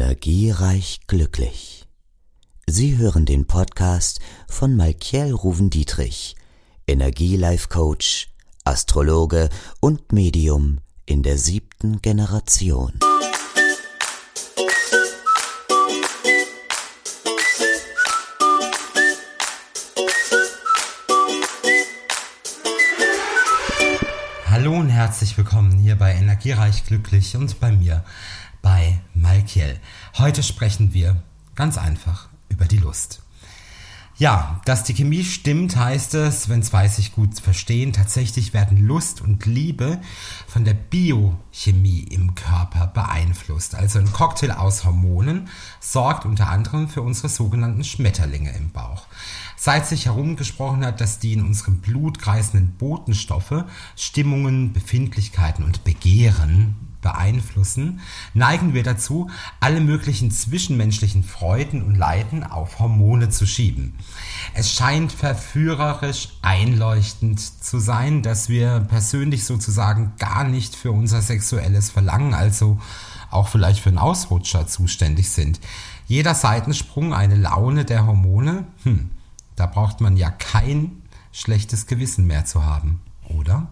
Energiereich glücklich. Sie hören den Podcast von Malkiel Ruven-Dietrich, Energielife-Coach, Astrologe und Medium in der siebten Generation. Hallo und herzlich willkommen hier bei Energiereich Glücklich und bei mir, Malkiel. Heute sprechen wir ganz einfach über die Lust. Ja, dass die Chemie stimmt, heißt es, wenn zwei sich gut verstehen, tatsächlich werden Lust und Liebe von der Biochemie im Körper beeinflusst. Also ein Cocktail aus Hormonen sorgt unter anderem für unsere sogenannten Schmetterlinge im Bauch. Seit sich herumgesprochen hat, dass die in unserem Blut kreisenden Botenstoffe Stimmungen, Befindlichkeiten und Begehren beeinflussen, neigen wir dazu, alle möglichen zwischenmenschlichen Freuden und Leiden auf Hormone zu schieben. Es scheint verführerisch einleuchtend zu sein, dass wir persönlich sozusagen gar nicht für unser sexuelles Verlangen, also auch vielleicht für einen Ausrutscher zuständig sind. Jeder Seitensprung eine Laune der Hormone, hm, da braucht man ja kein schlechtes Gewissen mehr zu haben, oder?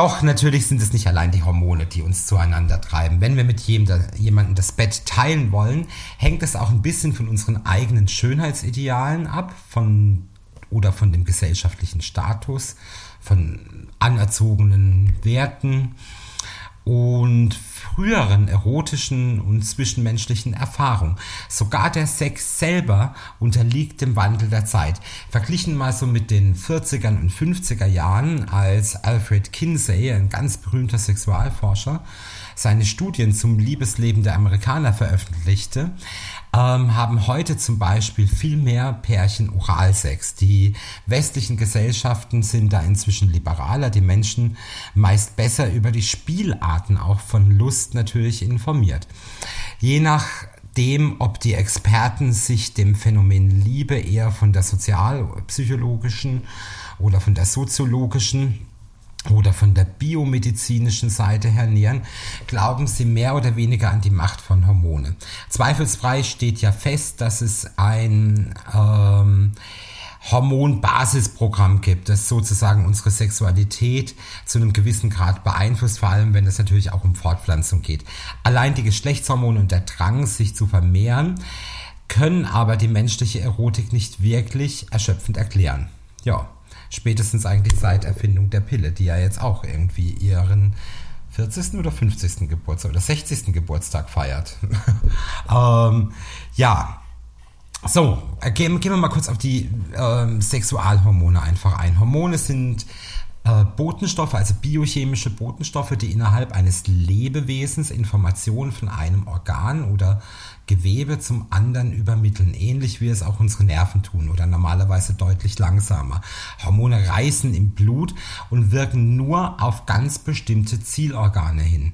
Doch natürlich sind es nicht allein die Hormone, die uns zueinander treiben. Wenn wir mit jemandem das Bett teilen wollen, hängt es auch ein bisschen von unseren eigenen Schönheitsidealen ab, von oder von dem gesellschaftlichen Status, von anerzogenen Werten und früheren erotischen und zwischenmenschlichen Erfahrungen. Sogar der Sex selber unterliegt dem Wandel der Zeit. Verglichen mal so mit den 40er und 50er Jahren, als Alfred Kinsey, ein ganz berühmter Sexualforscher, seine Studien zum Liebesleben der Amerikaner veröffentlichte, ähm, haben heute zum Beispiel viel mehr Pärchen Oralsex. Die westlichen Gesellschaften sind da inzwischen liberaler, die Menschen meist besser über die Spielarten auch von Lust natürlich informiert. Je nach dem, ob die Experten sich dem Phänomen Liebe eher von der sozialpsychologischen oder von der soziologischen oder von der biomedizinischen Seite her nähern, glauben sie mehr oder weniger an die Macht von Hormone. Zweifelsfrei steht ja fest, dass es ein ähm, Hormonbasisprogramm gibt, das sozusagen unsere Sexualität zu einem gewissen Grad beeinflusst, vor allem wenn es natürlich auch um Fortpflanzung geht. Allein die Geschlechtshormone und der Drang, sich zu vermehren, können aber die menschliche Erotik nicht wirklich erschöpfend erklären. Ja, spätestens eigentlich seit Erfindung der Pille, die ja jetzt auch irgendwie ihren 40. oder 50. Geburtstag oder 60. Geburtstag feiert. ähm, ja, so, äh, gehen, gehen, wir mal kurz auf die ähm, Sexualhormone einfach ein. Hormone sind äh, Botenstoffe, also biochemische Botenstoffe, die innerhalb eines Lebewesens Informationen von einem Organ oder Gewebe zum anderen übermitteln, ähnlich wie es auch unsere Nerven tun oder normalerweise deutlich langsamer. Hormone reißen im Blut und wirken nur auf ganz bestimmte Zielorgane hin.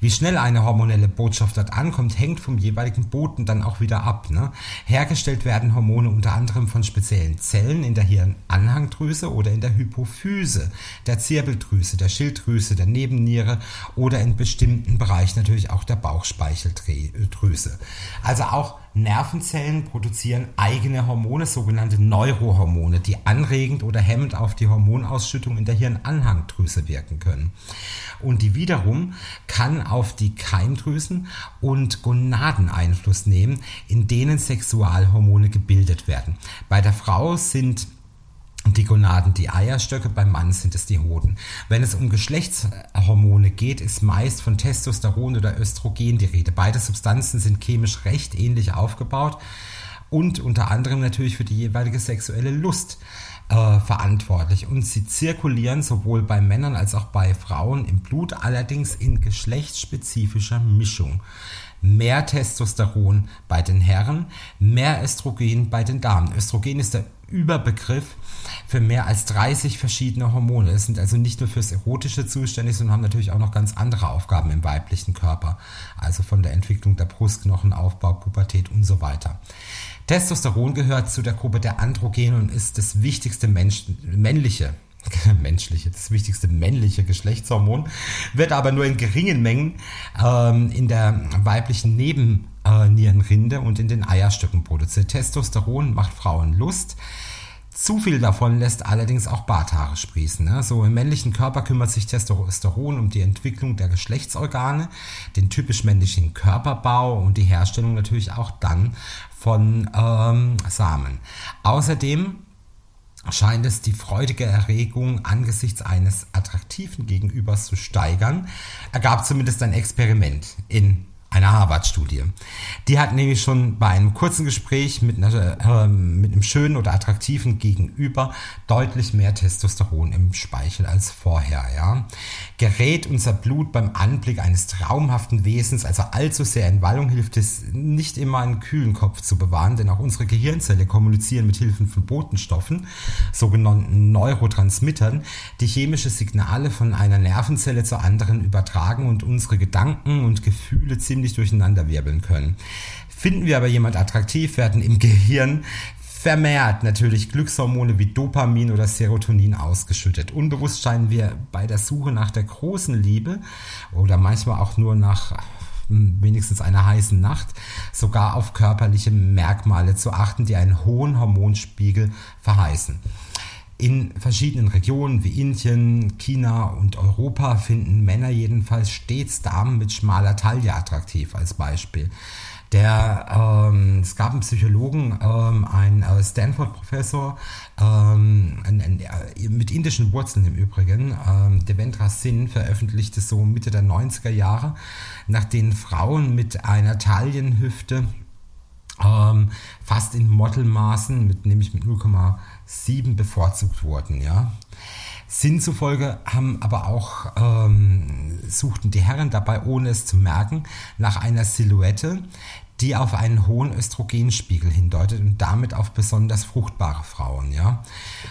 Wie schnell eine hormonelle Botschaft dort ankommt, hängt vom jeweiligen Boten dann auch wieder ab. Ne? Hergestellt werden Hormone unter anderem von speziellen Zellen in der Hirnanhangdrüse oder in der Hypophyse, der Zirbeldrüse, der Schilddrüse, der Nebenniere oder in bestimmten Bereichen natürlich auch der Bauchspeicheldrüse. Also auch Nervenzellen produzieren eigene Hormone, sogenannte Neurohormone, die anregend oder hemmend auf die Hormonausschüttung in der Hirnanhangdrüse wirken können. Und die wiederum kann auf die Keimdrüsen und Gonaden Einfluss nehmen, in denen Sexualhormone gebildet werden. Bei der Frau sind die Gonaden die Eierstöcke, beim Mann sind es die Hoden. Wenn es um Geschlechtshormone geht, ist meist von Testosteron oder Östrogen die Rede. Beide Substanzen sind chemisch recht ähnlich aufgebaut und unter anderem natürlich für die jeweilige sexuelle Lust äh, verantwortlich. Und sie zirkulieren sowohl bei Männern als auch bei Frauen im Blut, allerdings in geschlechtsspezifischer Mischung mehr Testosteron bei den Herren, mehr Östrogen bei den Damen. Östrogen ist der Überbegriff für mehr als 30 verschiedene Hormone. Es sind also nicht nur fürs Erotische zuständig, sondern haben natürlich auch noch ganz andere Aufgaben im weiblichen Körper. Also von der Entwicklung der Brustknochen, Aufbau, Pubertät und so weiter. Testosteron gehört zu der Gruppe der Androgene und ist das wichtigste Mensch, männliche menschliche, das wichtigste männliche Geschlechtshormon, wird aber nur in geringen Mengen ähm, in der weiblichen Nebennierenrinde und in den Eierstöcken produziert. Testosteron macht Frauen Lust. Zu viel davon lässt allerdings auch Barthaare sprießen. Ne? So im männlichen Körper kümmert sich Testosteron um die Entwicklung der Geschlechtsorgane, den typisch männlichen Körperbau und die Herstellung natürlich auch dann von ähm, Samen. Außerdem scheint es die freudige Erregung angesichts eines attraktiven Gegenübers zu steigern, ergab zumindest ein Experiment in einer Harvard-Studie. Die hat nämlich schon bei einem kurzen Gespräch mit, einer, äh, mit einem schönen oder attraktiven Gegenüber deutlich mehr Testosteron im Speichel als vorher. Ja. Gerät unser Blut beim Anblick eines traumhaften Wesens also allzu sehr in Wallung, hilft es nicht immer einen kühlen Kopf zu bewahren, denn auch unsere Gehirnzelle kommunizieren mit Hilfe von Botenstoffen, sogenannten Neurotransmittern, die chemische Signale von einer Nervenzelle zur anderen übertragen und unsere Gedanken und Gefühle ziemlich durcheinander wirbeln können. Finden wir aber jemand attraktiv, werden im Gehirn vermehrt natürlich Glückshormone wie Dopamin oder Serotonin ausgeschüttet. Unbewusst scheinen wir bei der Suche nach der großen Liebe oder manchmal auch nur nach hm, wenigstens einer heißen Nacht sogar auf körperliche Merkmale zu achten, die einen hohen Hormonspiegel verheißen. In verschiedenen Regionen wie Indien, China und Europa finden Männer jedenfalls stets Damen mit schmaler Taille attraktiv als Beispiel. Der, ähm, es gab einen Psychologen, ähm, ein äh, Stanford-Professor ähm, äh, mit indischen Wurzeln im Übrigen, ähm, Devendra Singh veröffentlichte so Mitte der 90er Jahre, nach denen Frauen mit einer Taillenhüfte ähm, fast in Modelmaßen, mit, nämlich mit 0,7 bevorzugt wurden. Ja. Sinn zufolge haben aber auch, ähm, suchten die Herren dabei, ohne es zu merken, nach einer Silhouette, die auf einen hohen Östrogenspiegel hindeutet und damit auf besonders fruchtbare Frauen. Ja.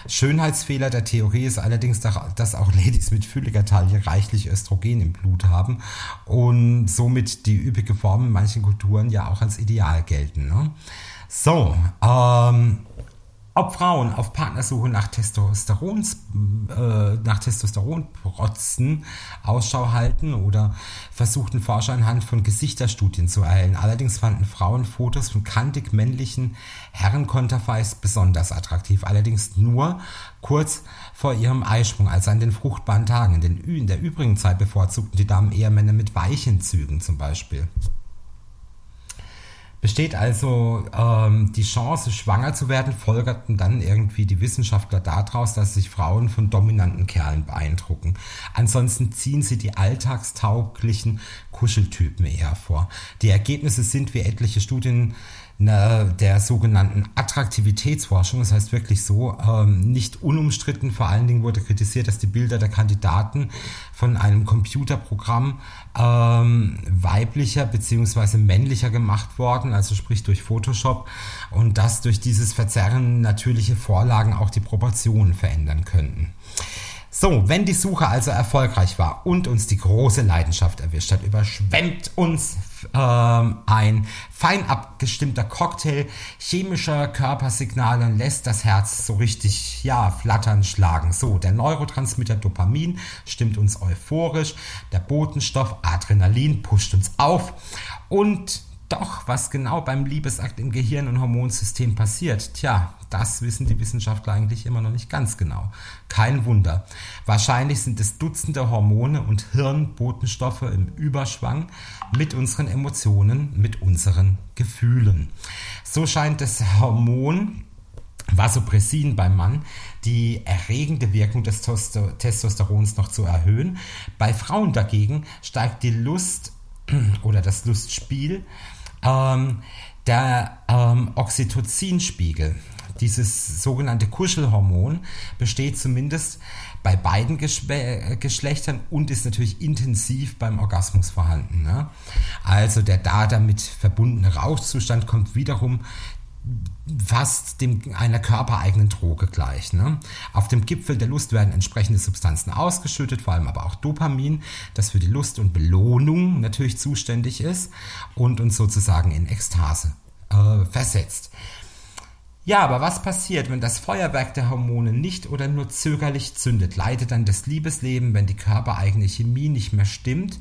Schönheitsfehler der Theorie ist allerdings, dass auch Ladies mit fülliger Taille reichlich Östrogen im Blut haben und somit die üppige Form in manchen Kulturen ja auch als Ideal gelten. Ne? So, ähm, ob Frauen auf Partnersuche nach Testosteron, äh, nach Testosteronprotzen Ausschau halten oder versuchten Forscher anhand von Gesichterstudien zu erhellen. Allerdings fanden Frauen Fotos von kantig männlichen Herrenkonterfeis besonders attraktiv. Allerdings nur kurz vor ihrem Eisprung, also an den fruchtbaren Tagen. In, den, in der übrigen Zeit bevorzugten die Damen eher Männer mit weichen Zügen zum Beispiel. Besteht also ähm, die Chance, schwanger zu werden, folgerten dann irgendwie die Wissenschaftler daraus, dass sich Frauen von dominanten Kerlen beeindrucken. Ansonsten ziehen sie die alltagstauglichen Kuscheltypen eher vor. Die Ergebnisse sind wie etliche Studien der sogenannten Attraktivitätsforschung, das heißt wirklich so, ähm, nicht unumstritten. Vor allen Dingen wurde kritisiert, dass die Bilder der Kandidaten von einem Computerprogramm ähm, weiblicher beziehungsweise männlicher gemacht worden, also sprich durch Photoshop und dass durch dieses Verzerren natürliche Vorlagen auch die Proportionen verändern könnten. So, wenn die Suche also erfolgreich war und uns die große Leidenschaft erwischt hat, überschwemmt uns ähm, ein fein abgestimmter Cocktail. Chemischer Körpersignale und lässt das Herz so richtig, ja, flattern schlagen. So, der Neurotransmitter Dopamin stimmt uns euphorisch, der Botenstoff Adrenalin pusht uns auf. Und doch, was genau beim Liebesakt im Gehirn und Hormonsystem passiert, tja, das wissen die Wissenschaftler eigentlich immer noch nicht ganz genau. Kein Wunder. Wahrscheinlich sind es Dutzende Hormone und Hirnbotenstoffe im Überschwang mit unseren Emotionen, mit unseren Gefühlen. So scheint das Hormon Vasopressin beim Mann die erregende Wirkung des Testosterons noch zu erhöhen. Bei Frauen dagegen steigt die Lust oder das Lustspiel ähm, der ähm, Oxytocinspiegel, dieses sogenannte Kuschelhormon, besteht zumindest bei beiden Geschw Geschlechtern und ist natürlich intensiv beim Orgasmus vorhanden. Ne? Also der da damit verbundene Rauschzustand kommt wiederum fast dem, einer körpereigenen Droge gleich. Ne? Auf dem Gipfel der Lust werden entsprechende Substanzen ausgeschüttet, vor allem aber auch Dopamin, das für die Lust und Belohnung natürlich zuständig ist und uns sozusagen in Ekstase äh, versetzt. Ja, aber was passiert, wenn das Feuerwerk der Hormone nicht oder nur zögerlich zündet? Leidet dann das Liebesleben, wenn die körpereigene Chemie nicht mehr stimmt?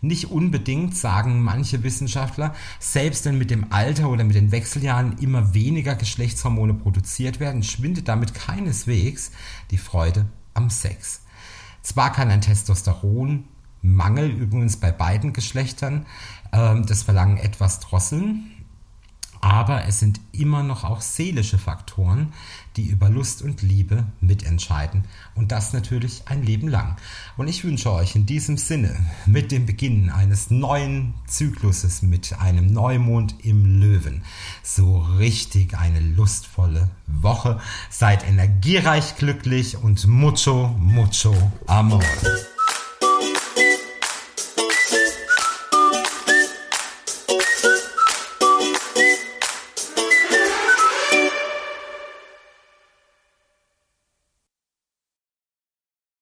Nicht unbedingt, sagen manche Wissenschaftler, selbst wenn mit dem Alter oder mit den Wechseljahren immer weniger Geschlechtshormone produziert werden, schwindet damit keineswegs die Freude am Sex. Zwar kann ein Testosteronmangel übrigens bei beiden Geschlechtern äh, das Verlangen etwas drosseln, aber es sind immer noch auch seelische Faktoren, die über Lust und Liebe mitentscheiden. Und das natürlich ein Leben lang. Und ich wünsche euch in diesem Sinne mit dem Beginn eines neuen Zykluses mit einem Neumond im Löwen so richtig eine lustvolle Woche. Seid energiereich glücklich und mucho, mucho amor.